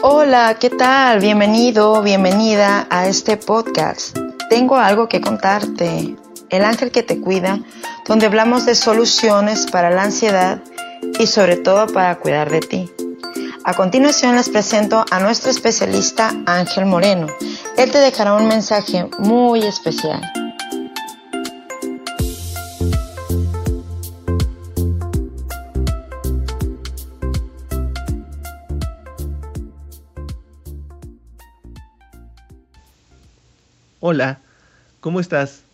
Hola, ¿qué tal? Bienvenido, bienvenida a este podcast. Tengo algo que contarte. El ángel que te cuida, donde hablamos de soluciones para la ansiedad y sobre todo para cuidar de ti. A continuación les presento a nuestro especialista Ángel Moreno. Él te dejará un mensaje muy especial. Hola, ¿cómo estás?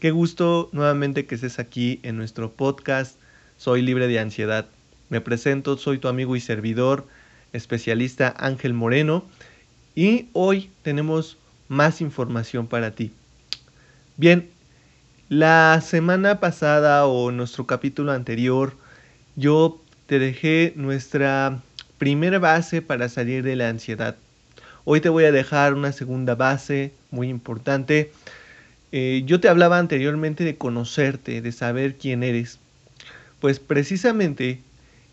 Qué gusto nuevamente que estés aquí en nuestro podcast Soy libre de ansiedad. Me presento, soy tu amigo y servidor, especialista Ángel Moreno, y hoy tenemos más información para ti. Bien, la semana pasada o nuestro capítulo anterior, yo te dejé nuestra primera base para salir de la ansiedad. Hoy te voy a dejar una segunda base muy importante. Eh, yo te hablaba anteriormente de conocerte, de saber quién eres. Pues precisamente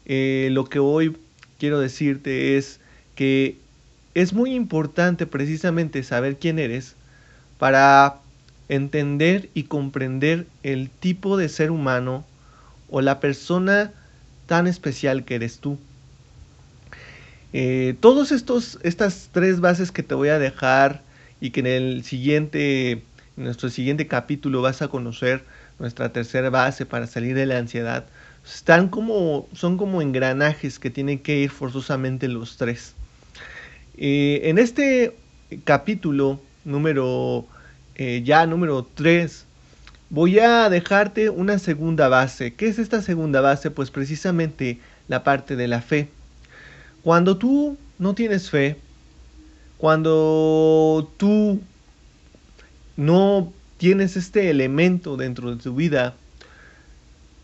eh, lo que hoy quiero decirte es que es muy importante precisamente saber quién eres para entender y comprender el tipo de ser humano o la persona tan especial que eres tú. Eh, todos estos, estas tres bases que te voy a dejar y que en el siguiente, en nuestro siguiente capítulo vas a conocer nuestra tercera base para salir de la ansiedad, están como, son como engranajes que tienen que ir forzosamente los tres. Eh, en este capítulo número, eh, ya número 3, voy a dejarte una segunda base. ¿Qué es esta segunda base? Pues precisamente la parte de la fe. Cuando tú no tienes fe, cuando tú no tienes este elemento dentro de tu vida,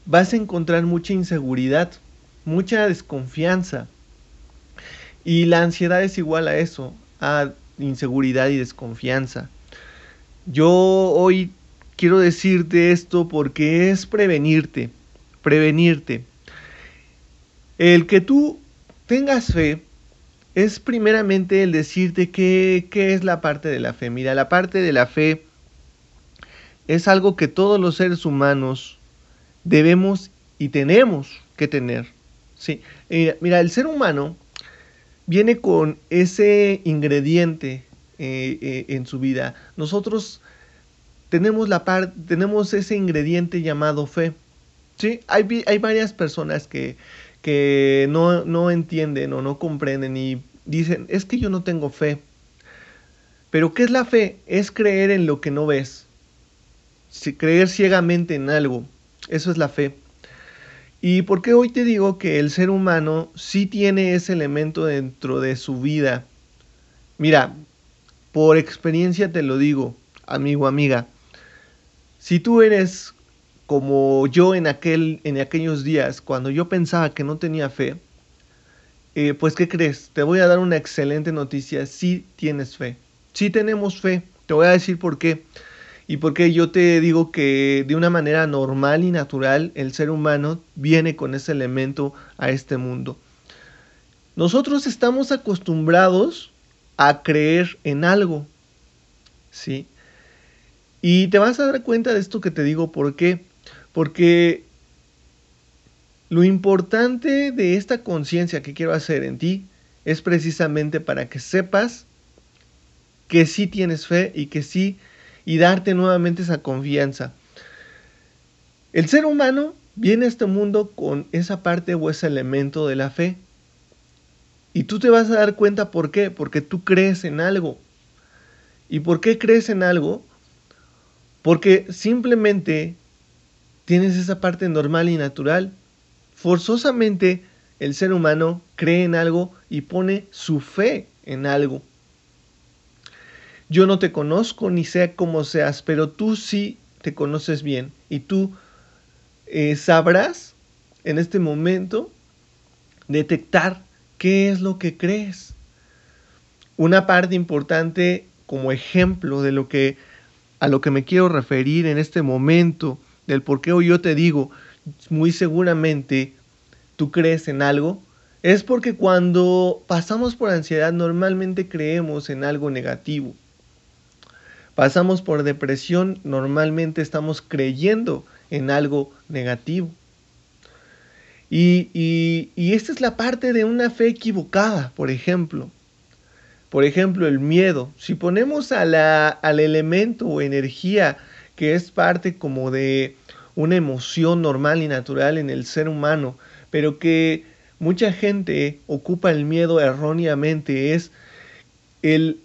vas a encontrar mucha inseguridad, mucha desconfianza. Y la ansiedad es igual a eso, a inseguridad y desconfianza. Yo hoy quiero decirte esto porque es prevenirte, prevenirte. El que tú tengas fe es primeramente el decirte qué, qué es la parte de la fe. Mira, la parte de la fe es algo que todos los seres humanos debemos y tenemos que tener. Sí. Eh, mira, el ser humano viene con ese ingrediente eh, eh, en su vida. Nosotros tenemos, la par tenemos ese ingrediente llamado fe. ¿sí? Hay, hay varias personas que, que no, no entienden o no comprenden y dicen, es que yo no tengo fe. Pero ¿qué es la fe? Es creer en lo que no ves. Creer ciegamente en algo. Eso es la fe. ¿Y por qué hoy te digo que el ser humano sí tiene ese elemento dentro de su vida? Mira, por experiencia te lo digo, amigo, amiga. Si tú eres como yo en, aquel, en aquellos días, cuando yo pensaba que no tenía fe, eh, pues ¿qué crees? Te voy a dar una excelente noticia. Sí tienes fe. Sí tenemos fe. Te voy a decir por qué. Y por qué yo te digo que de una manera normal y natural el ser humano viene con ese elemento a este mundo. Nosotros estamos acostumbrados a creer en algo. ¿Sí? Y te vas a dar cuenta de esto que te digo, ¿por qué? Porque lo importante de esta conciencia que quiero hacer en ti es precisamente para que sepas que sí tienes fe y que sí, y darte nuevamente esa confianza. El ser humano viene a este mundo con esa parte o ese elemento de la fe. Y tú te vas a dar cuenta por qué, porque tú crees en algo. ¿Y por qué crees en algo? Porque simplemente tienes esa parte normal y natural. Forzosamente el ser humano cree en algo y pone su fe en algo. Yo no te conozco ni sé cómo seas, pero tú sí te conoces bien y tú eh, sabrás en este momento detectar qué es lo que crees. Una parte importante como ejemplo de lo que a lo que me quiero referir en este momento del por qué hoy yo te digo, muy seguramente tú crees en algo, Es porque cuando pasamos por ansiedad normalmente creemos en algo negativo. Pasamos por depresión, normalmente estamos creyendo en algo negativo. Y, y, esta es la parte de una fe equivocada, por ejemplo. Por ejemplo, el miedo. Si ponemos a la, al elemento o energía que es parte como de una emoción normal y natural en el ser humano, pero que mucha gente ocupa el miedo erróneamente, es el,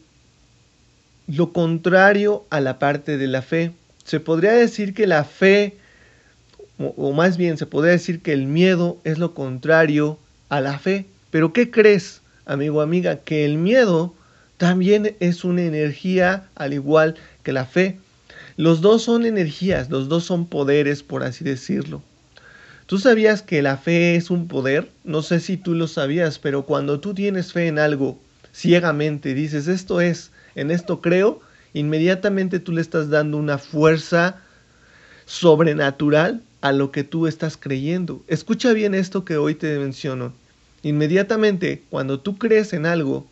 lo contrario a la parte de la fe. Se podría decir que la fe, o, más bien se podría decir que el miedo es lo contrario a la fe. Pero ¿qué crees, amigo, amiga? Que el miedo también es una energía al igual que la fe. Los dos son energías, los dos son poderes, por así decirlo. ¿Tú sabías que la fe es un poder? No sé si tú lo sabías, pero cuando tú tienes fe en algo ciegamente, dices, esto es, en esto creo, inmediatamente tú le estás dando una fuerza sobrenatural a lo que tú estás creyendo. Escucha bien esto que hoy te menciono. Inmediatamente, cuando tú crees en algo,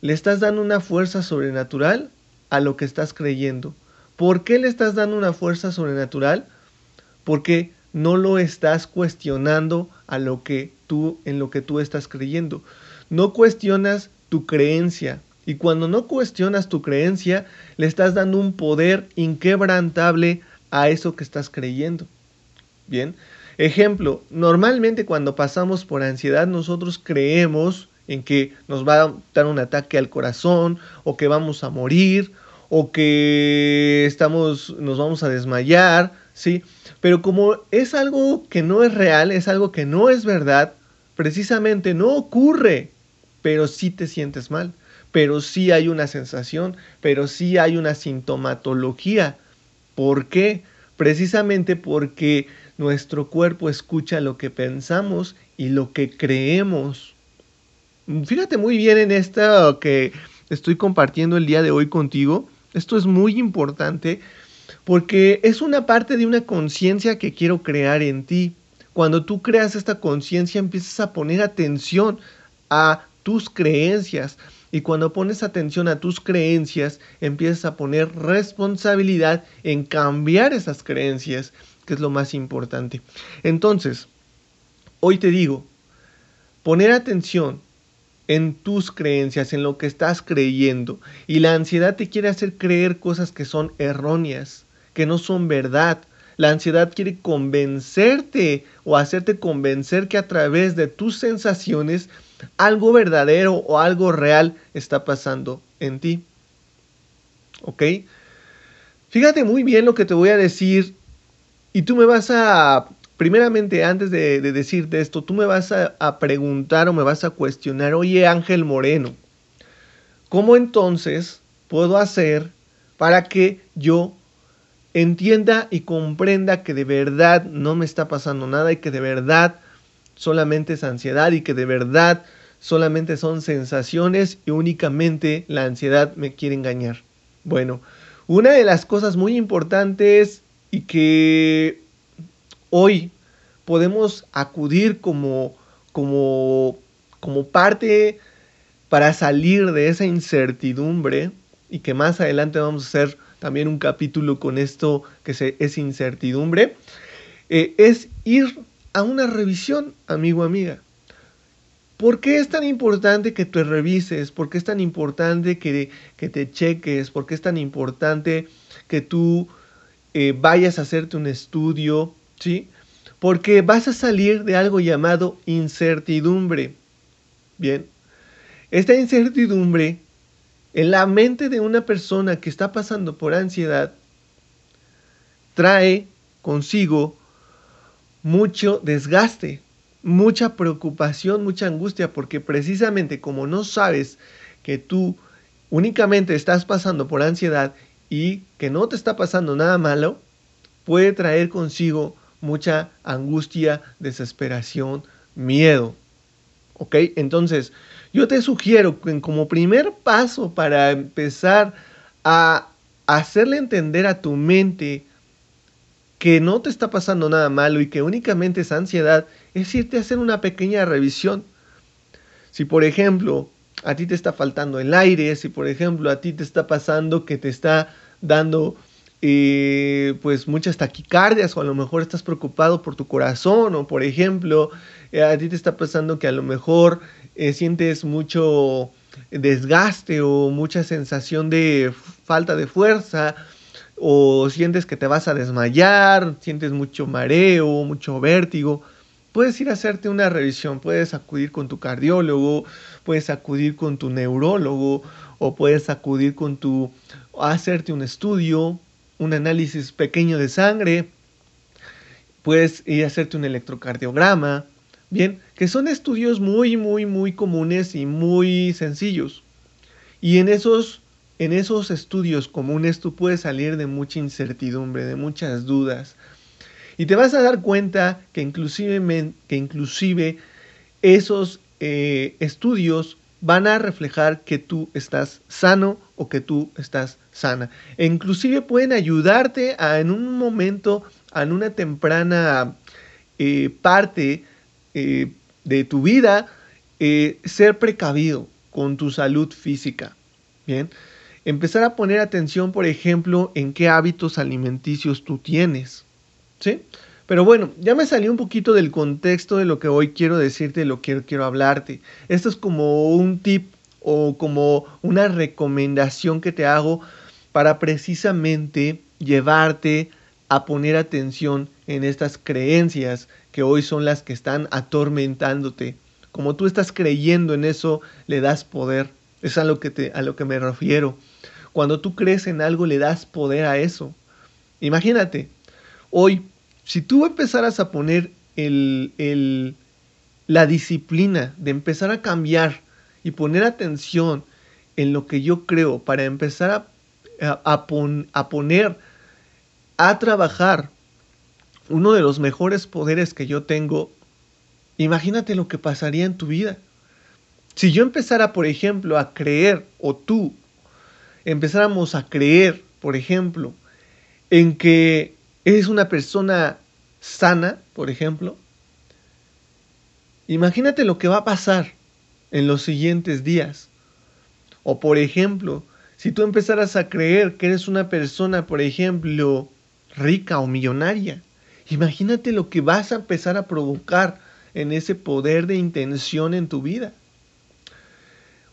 le estás dando una fuerza sobrenatural a lo que estás creyendo. ¿Por qué le estás dando una fuerza sobrenatural? Porque no lo estás cuestionando a lo que tú en lo que tú estás creyendo. No cuestionas tu creencia y cuando no cuestionas tu creencia, le estás dando un poder inquebrantable a eso que estás creyendo. Bien, ejemplo, normalmente cuando pasamos por ansiedad nosotros creemos en que nos va a dar un ataque al corazón o que vamos a morir o que estamos, nos vamos a desmayar, ¿sí? Pero como es algo que no es real, es algo que no es verdad, precisamente no ocurre, pero sí te sientes mal, pero sí hay una sensación, pero sí hay una sintomatología. ¿Por qué? Precisamente porque nuestro cuerpo escucha lo que pensamos y lo que creemos. Fíjate muy bien en esto que estoy compartiendo el día de hoy contigo, esto es muy importante porque es una parte de una conciencia que quiero crear en ti. Cuando tú creas esta conciencia empiezas a poner atención a tus creencias. Y cuando pones atención a tus creencias, empiezas a poner responsabilidad en cambiar esas creencias, que es lo más importante. Entonces, hoy te digo, poner atención en tus creencias, en lo que estás creyendo. Y la ansiedad te quiere hacer creer cosas que son erróneas, que no son verdad. La ansiedad quiere convencerte o hacerte convencer que a través de tus sensaciones algo verdadero o algo real está pasando en ti. ¿Ok? Fíjate muy bien lo que te voy a decir y tú me vas a primeramente, antes de, decirte esto, tú me vas a, preguntar o me vas a cuestionar, oye Ángel Moreno, ¿cómo entonces puedo hacer para que yo entienda y comprenda que de verdad no me está pasando nada y que de verdad solamente es ansiedad y que de verdad solamente son sensaciones y únicamente la ansiedad me quiere engañar? Bueno, una de las cosas muy importantes y que hoy podemos acudir como, como, como parte para salir de esa incertidumbre y que más adelante vamos a hacer también un capítulo con esto que es incertidumbre, eh, es ir a una revisión, amigo, amiga. ¿Por qué es tan importante que te revises? ¿Por qué es tan importante que, que te cheques? ¿Por qué es tan importante que tú eh, vayas a hacerte un estudio, ¿sí? Porque vas a salir de algo llamado incertidumbre. Bien, esta incertidumbre en la mente de una persona que está pasando por ansiedad trae consigo mucho desgaste, mucha preocupación, mucha angustia, porque precisamente como no sabes que tú únicamente estás pasando por ansiedad y que no te está pasando nada malo, puede traer consigo mucha angustia, desesperación, miedo. ¿Ok? Entonces, yo te sugiero que como primer paso para empezar a hacerle entender a tu mente que no te está pasando nada malo y que únicamente es ansiedad, es irte a hacer una pequeña revisión. Si por ejemplo a ti te está faltando el aire, si por ejemplo a ti te está pasando que te está dando eh, pues muchas taquicardias o a lo mejor estás preocupado por tu corazón o por ejemplo eh, a ti te está pasando que a lo mejor eh, sientes mucho desgaste o mucha sensación de falta de fuerza o sientes que te vas a desmayar, sientes mucho mareo, mucho vértigo, puedes ir a hacerte una revisión, puedes acudir con tu cardiólogo, puedes acudir con tu neurólogo o puedes acudir con tu hacerte un estudio, un análisis pequeño de sangre, puedes ir a hacerte un electrocardiograma, bien, que son estudios muy muy muy comunes y muy sencillos. Y en esos en esos estudios comunes tú puedes salir de mucha incertidumbre, de muchas dudas. Y te vas a dar cuenta que inclusive, que inclusive esos eh, estudios van a reflejar que tú estás sano o que tú estás sana. E inclusive pueden ayudarte a en un momento, en una temprana eh, parte eh, de tu vida, ser precavido con tu salud física. Bien, empezar a poner atención, por ejemplo, en qué hábitos alimenticios tú tienes. ¿Sí? Pero bueno, ya me salió un poquito del contexto de lo que hoy quiero decirte, de lo que quiero hablarte. Esto es como un tip o como una recomendación que te hago para precisamente llevarte a poner atención en estas creencias que hoy son las que están atormentándote. Como tú estás creyendo en eso, le das poder. Es a lo que, te, a lo que me refiero. Cuando tú crees en algo, le das poder a eso. Imagínate, hoy, si tú empezaras a poner el, el, la disciplina de empezar a cambiar y poner atención en lo que yo creo para empezar a, a, a poner a trabajar uno de los mejores poderes que yo tengo, imagínate lo que pasaría en tu vida. Si yo empezara, por ejemplo, a creer, o tú empezáramos a creer, por ejemplo, en que eres una persona sana, por ejemplo, imagínate lo que va a pasar en los siguientes días. O por ejemplo, si tú empezaras a creer que eres una persona, por ejemplo, rica o millonaria, imagínate lo que vas a empezar a provocar en ese poder de intención en tu vida.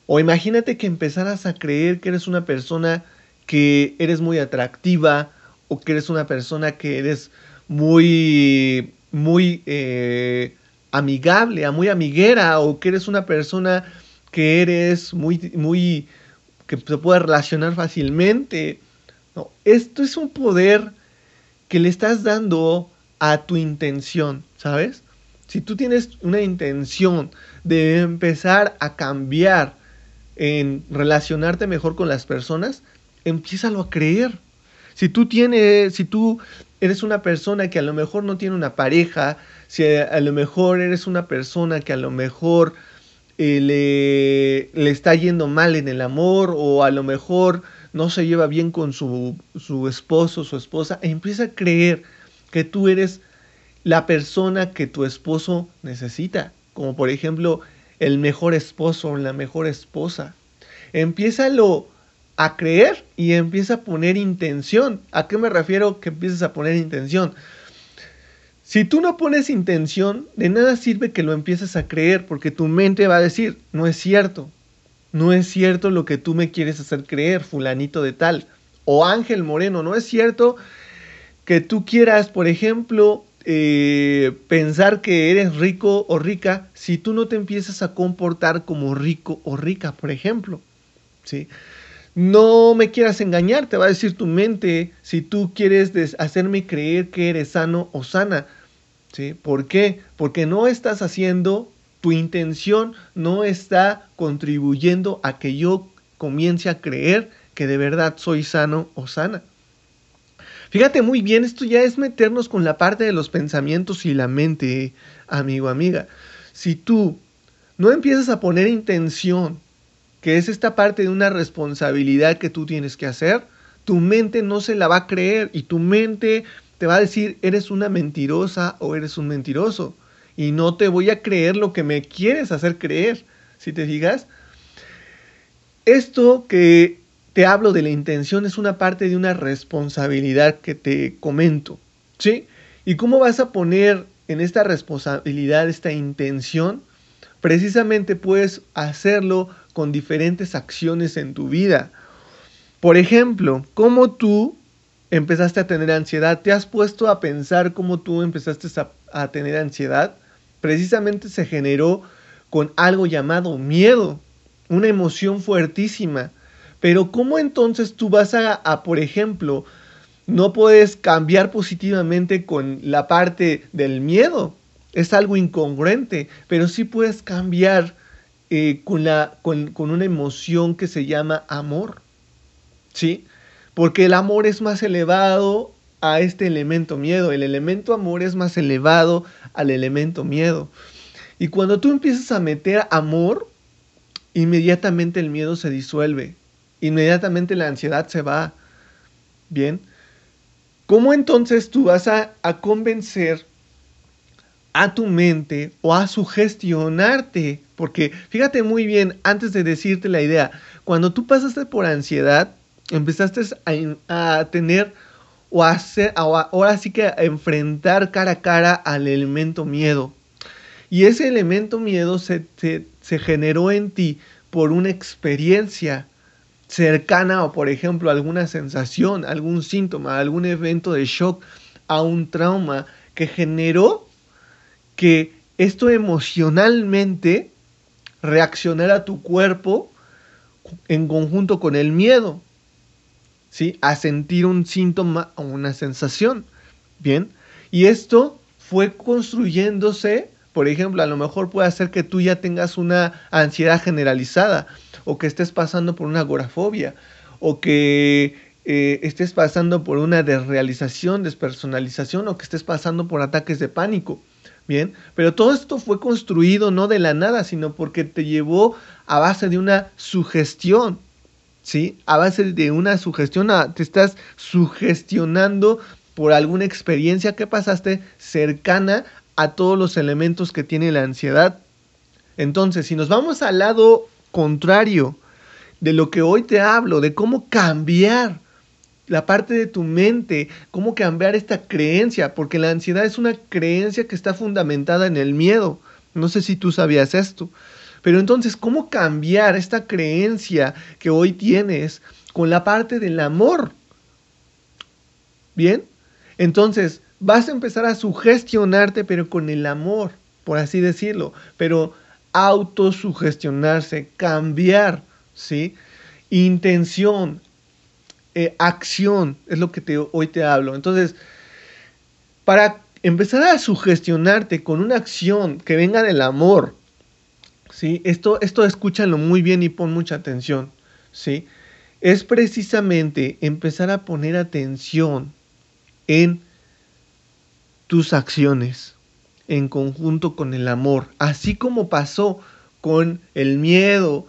O imagínate que empezaras a creer que eres una persona que eres muy atractiva o que eres una persona que eres muy, muy eh, amigable, muy amiguera o que eres una persona que eres muy, muy, que se puede relacionar fácilmente. No, esto es un poder que le estás dando a tu intención, ¿sabes? Si tú tienes una intención de empezar a cambiar en relacionarte mejor con las personas, empiézalo a creer. Si tú tienes, si tú eres una persona que a lo mejor no tiene una pareja, si a, lo mejor eres una persona que a lo mejor eh, le, le, está yendo mal en el amor o a lo mejor no se lleva bien con su, su esposo, su esposa, empieza a creer que tú eres la persona que tu esposo necesita. Como por ejemplo, el mejor esposo o la mejor esposa. Empiézalo a creer y empieza a poner intención. ¿A qué me refiero que empieces a poner intención? Si tú no pones intención, de nada sirve que lo empieces a creer, porque tu mente va a decir, no es cierto, no es cierto lo que tú me quieres hacer creer, fulanito de tal, o Ángel Moreno, no es cierto que tú quieras, por ejemplo, eh, pensar que eres rico o rica si tú no te empiezas a comportar como rico o rica, por ejemplo. ¿sí? No me quieras engañar, te va a decir tu mente si tú quieres hacerme creer que eres sano o sana. ¿sí? ¿Por qué? Porque no estás haciendo, tu intención no está contribuyendo a que yo comience a creer que de verdad soy sano o sana. Fíjate muy bien, esto ya es meternos con la parte de los pensamientos y la mente, amigo, amiga. Si tú no empiezas a poner intención, que es esta parte de una responsabilidad que tú tienes que hacer, tu mente no se la va a creer y tu mente te va a decir, eres una mentirosa o eres un mentiroso. Y no te voy a creer lo que me quieres hacer creer, si te fijas. Esto que te hablo de la intención es una parte de una responsabilidad que te comento, ¿sí? ¿Y cómo vas a poner en esta responsabilidad, esta intención? Precisamente puedes hacerlo con diferentes acciones en tu vida. Por ejemplo, ¿cómo tú empezaste a tener ansiedad? ¿Te has puesto a pensar cómo tú empezaste a, tener ansiedad? Precisamente se generó con algo llamado miedo, una emoción fuertísima. Pero ¿cómo entonces tú vas a, a, por ejemplo, no puedes cambiar positivamente con la parte del miedo? Es algo incongruente, pero sí puedes cambiar eh, con, la, con, con una emoción que se llama amor. ¿Sí? Porque el amor es más elevado a este elemento miedo. El elemento amor es más elevado al elemento miedo. Y cuando tú empiezas a meter amor, inmediatamente el miedo se disuelve. Inmediatamente la ansiedad se va. Bien. ¿Cómo entonces tú vas a, a convencer a tu mente o a sugestionarte? Porque fíjate muy bien, antes de decirte la idea, cuando tú pasaste por ansiedad, empezaste a, tener o a hacer, ahora sí que a enfrentar cara a cara al elemento miedo. Y ese elemento miedo se, se, se generó en ti por una experiencia cercana o por ejemplo alguna sensación, algún síntoma, algún evento de shock, a un trauma que generó que esto emocionalmente reaccionara a tu cuerpo en conjunto con el miedo, ¿sí? A sentir un síntoma o una sensación, ¿bien? Y esto fue construyéndose, por ejemplo, a lo mejor puede hacer que tú ya tengas una ansiedad generalizada, o que estés pasando por una agorafobia, o que eh, estés pasando por una desrealización, despersonalización, o que estés pasando por ataques de pánico. Bien, pero todo esto fue construido no de la nada, sino porque te llevó a base de una sugestión, ¿sí? A base de una sugestión, te estás sugestionando por alguna experiencia que pasaste cercana a todos los elementos que tiene la ansiedad. Entonces, si nos vamos al lado contrario de lo que hoy te hablo, de cómo cambiar la parte de tu mente, cómo cambiar esta creencia, porque la ansiedad es una creencia que está fundamentada en el miedo. No sé si tú sabías esto. Pero entonces, ¿cómo cambiar esta creencia que hoy tienes con la parte del amor? ¿Bien? Entonces, vas a empezar a sugestionarte, pero con el amor, por así decirlo. Pero autosugestionarse, cambiar, ¿sí? Intención, eh, acción, es lo que te, hoy te hablo. Entonces, para empezar a sugestionarte con una acción que venga del amor, ¿sí? Esto, esto escúchalo muy bien y pon mucha atención, ¿sí? Es precisamente empezar a poner atención en tus acciones en conjunto con el amor, así como pasó con el miedo,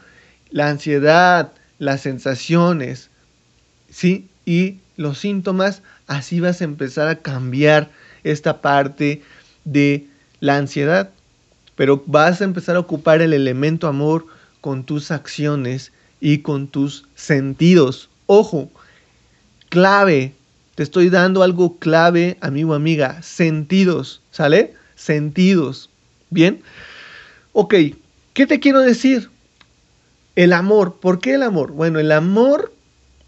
la ansiedad, las sensaciones, ¿sí? Y los síntomas, así vas a empezar a cambiar esta parte de la ansiedad. Pero vas a empezar a ocupar el elemento amor con tus acciones y con tus sentidos. Ojo, clave, te estoy dando algo clave, amigo, amiga, sentidos, ¿sale? Sentidos. ¿Bien? Ok, ¿qué te quiero decir? El amor, ¿por qué el amor? Bueno, el amor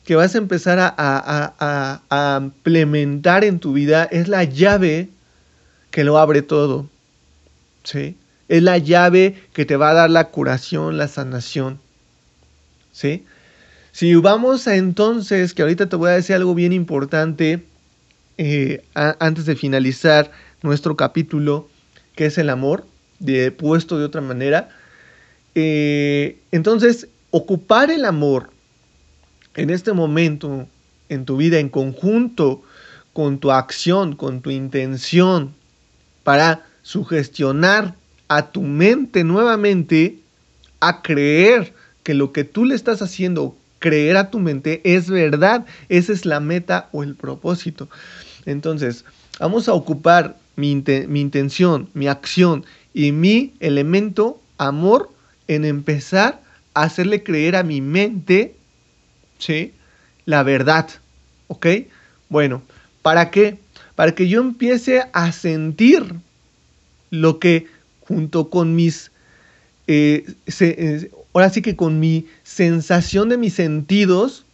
que vas a empezar a, implementar en tu vida es la llave que lo abre todo. ¿Sí? Es la llave que te va a dar la curación, la sanación. ¿Sí? Si vamos a entonces, que ahorita te voy a decir algo bien importante eh, antes de finalizar nuestro capítulo, que es el amor, de, puesto de otra manera. Eh, entonces, ocupar el amor en este momento en tu vida en conjunto con tu acción, con tu intención para sugestionar a tu mente nuevamente a creer que lo que tú le estás haciendo, creer a tu mente es verdad, esa es la meta o el propósito. Entonces, vamos a ocupar mi, mi intención, mi acción y mi elemento amor en empezar a hacerle creer a mi mente, ¿sí? La verdad, ¿ok? Bueno, ¿para qué? Para que yo empiece a sentir lo que junto con mis, eh, eh, ahora sí que con mi sensación de mis sentidos,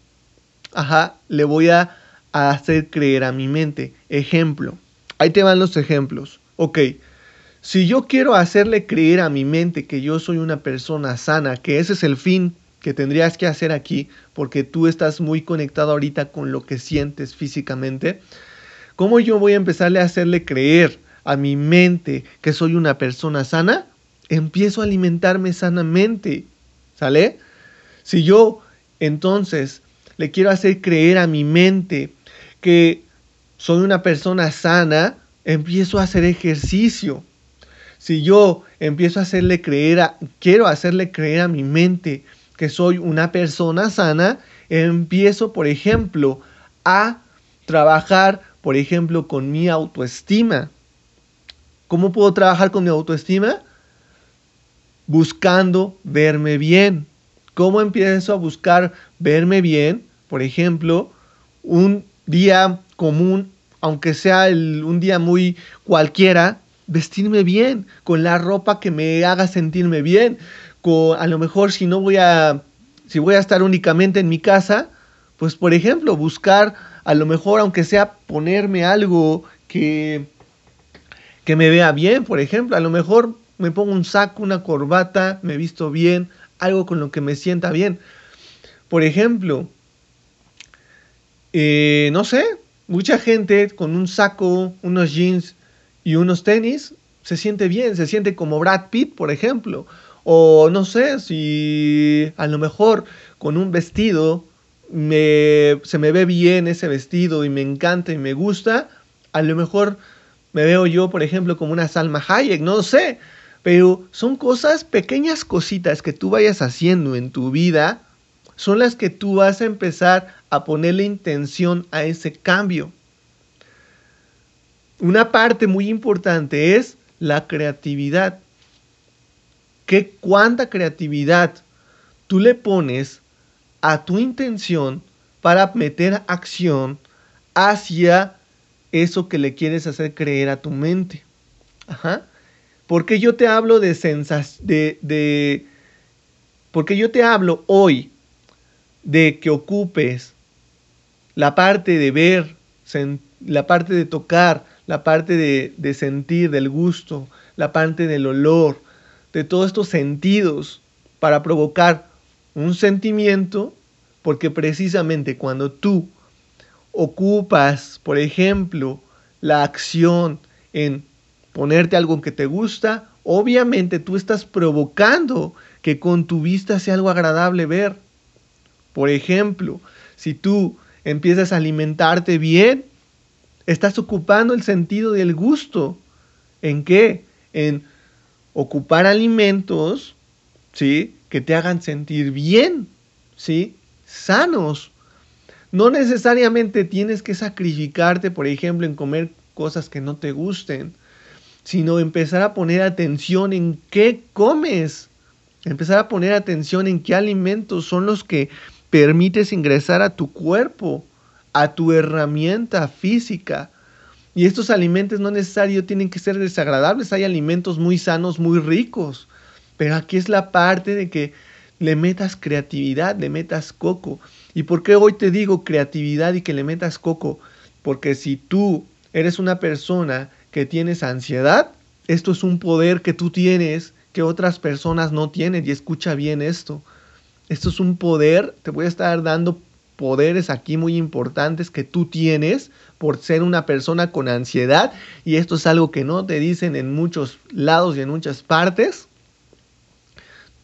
ajá, le voy a, a hacer creer a mi mente. Ejemplo, ahí te van los ejemplos. Ok, si yo quiero hacerle creer a mi mente que yo soy una persona sana, que ese es el fin que tendrías que hacer aquí, porque tú estás muy conectado ahorita con lo que sientes físicamente, ¿cómo yo voy a empezarle a hacerle creer a mi mente que soy una persona sana? Empiezo a alimentarme sanamente, ¿sale? Si yo entonces le quiero hacer creer a mi mente que soy una persona sana, empiezo a hacer ejercicio. Si yo empiezo a hacerle creer a, quiero hacerle creer a mi mente que soy una persona sana, empiezo, por ejemplo, a trabajar, por ejemplo, con mi autoestima. ¿Cómo puedo trabajar con mi autoestima? Buscando verme bien. ¿Cómo empiezo a buscar verme bien? Por ejemplo, un día común, aunque sea un día muy cualquiera, vestirme bien, con la ropa que me haga sentirme bien, a lo mejor si no voy a si voy a estar únicamente en mi casa, pues por ejemplo, buscar a lo mejor aunque sea ponerme algo que que me vea bien, por ejemplo, a lo mejor me pongo un saco, una corbata, me visto bien, algo con lo que me sienta bien. Por ejemplo, eh, no sé, mucha gente con un saco, unos jeans y unos tenis se siente bien, se siente como Brad Pitt, por ejemplo. O no sé, si a lo mejor con un vestido me, se me ve bien ese vestido y me encanta y me gusta, a lo mejor me veo yo, por ejemplo, como una Salma Hayek, no sé. Pero son cosas, pequeñas cositas que tú vayas haciendo en tu vida, son las que tú vas a empezar a ponerle intención a ese cambio una parte muy importante es la creatividad. ¿Qué cuánta creatividad tú le pones a tu intención para meter acción hacia eso que le quieres hacer creer a tu mente? Ajá. Porque yo te hablo de sensación, de, de, porque yo te hablo hoy de que ocupes la parte de ver, la parte de tocar, la parte de, sentir, del gusto, la parte del olor, de todos estos sentidos para provocar un sentimiento, porque precisamente cuando tú ocupas, por ejemplo, la acción en ponerte algo que te gusta, obviamente tú estás provocando que con tu vista sea algo agradable ver. Por ejemplo, si tú empiezas a alimentarte bien, Estás ocupando el sentido del gusto. ¿En qué? En ocupar alimentos, ¿sí? Que te hagan sentir bien, ¿sí? Sanos. No necesariamente tienes que sacrificarte, por ejemplo, en comer cosas que no te gusten, sino empezar a poner atención en qué comes. Empezar a poner atención en qué alimentos son los que permites ingresar a tu cuerpo a tu herramienta física. Y estos alimentos no necesariamente tienen que ser desagradables, hay alimentos muy sanos, muy ricos. Pero aquí es la parte de que le metas creatividad, le metas coco. ¿Y por qué hoy te digo creatividad y que le metas coco? Porque si tú eres una persona que tienes ansiedad, esto es un poder que tú tienes que otras personas no tienen. Y escucha bien esto. Esto es un poder, te voy a estar dando poderes aquí muy importantes que tú tienes por ser una persona con ansiedad y esto es algo que no te dicen en muchos lados y en muchas partes.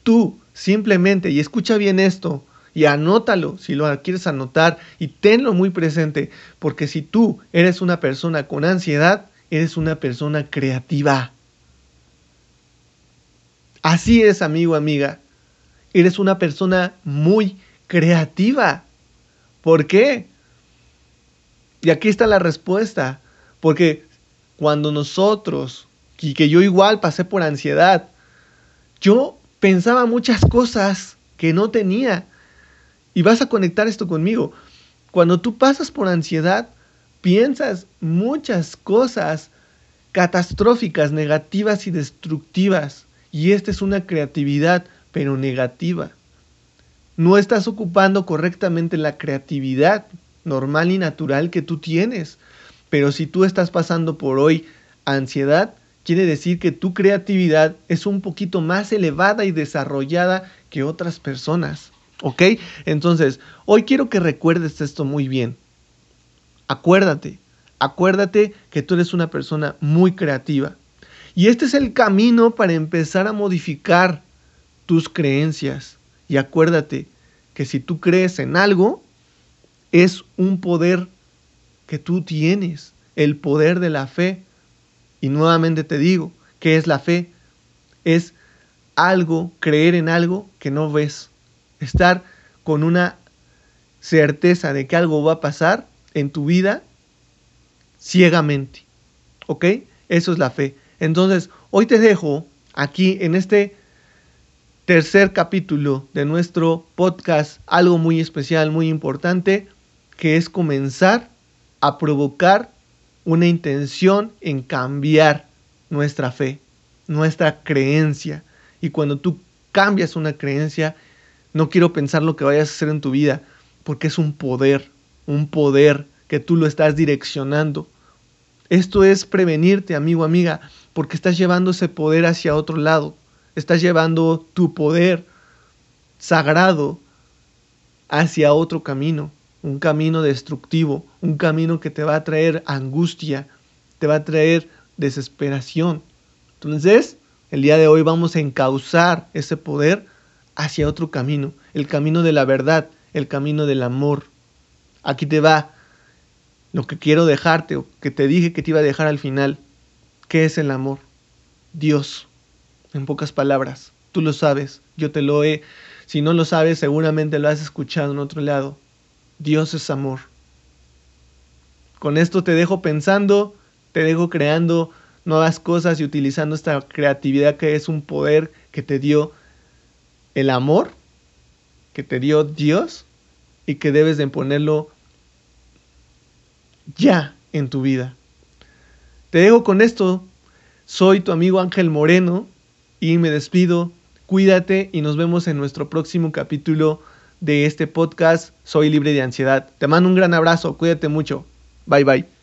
Tú simplemente, y escucha bien esto, y anótalo si lo quieres anotar y tenlo muy presente, porque si tú eres una persona con ansiedad, eres una persona creativa. Así es, amigo, amiga. Eres una persona muy creativa. ¿Por qué? Y aquí está la respuesta. Porque cuando nosotros, y que yo igual pasé por ansiedad, yo pensaba muchas cosas que no tenía. Y vas a conectar esto conmigo. Cuando tú pasas por ansiedad, piensas muchas cosas catastróficas, negativas y destructivas. Y esta es una creatividad, pero negativa. No estás ocupando correctamente la creatividad normal y natural que tú tienes. Pero si tú estás pasando por hoy ansiedad, quiere decir que tu creatividad es un poquito más elevada y desarrollada que otras personas. ¿Ok? Entonces, hoy quiero que recuerdes esto muy bien. Acuérdate, acuérdate que tú eres una persona muy creativa. Y este es el camino para empezar a modificar tus creencias. Y acuérdate que si tú crees en algo, es un poder que tú tienes, el poder de la fe. Y nuevamente te digo, ¿qué es la fe? Es algo, creer en algo que no ves. Estar con una certeza de que algo va a pasar en tu vida ciegamente. ¿Ok? Eso es la fe. Entonces, hoy te dejo aquí en este tercer capítulo de nuestro podcast algo muy especial, muy importante, que es comenzar a provocar una intención en cambiar nuestra fe, nuestra creencia. Y cuando tú cambias una creencia, no quiero pensar lo que vayas a hacer en tu vida, porque es un poder, un poder que tú lo estás direccionando. Esto es prevenirte, amigo, amiga, porque estás llevando ese poder hacia otro lado. Estás llevando tu poder sagrado hacia otro camino un camino destructivo, un camino que te va a traer angustia, te va a traer desesperación. Entonces, el día de hoy vamos a encauzar ese poder hacia otro camino, el camino de la verdad, el camino del amor. Aquí te va lo que quiero dejarte o que te dije que te iba a dejar al final. ¿Qué es el amor? Dios. En pocas palabras, tú lo sabes, yo te lo he, si no lo sabes, seguramente lo has escuchado en otro lado. Dios es amor. Con esto te dejo pensando, te dejo creando nuevas cosas y utilizando esta creatividad que es un poder que te dio el amor, que te dio Dios y que debes de ponerlo ya en tu vida. Te dejo con esto. Soy tu amigo Ángel Moreno y me despido. Cuídate y nos vemos en nuestro próximo capítulo de este podcast Soy libre de ansiedad. Te mando un gran abrazo, cuídate mucho. Bye bye.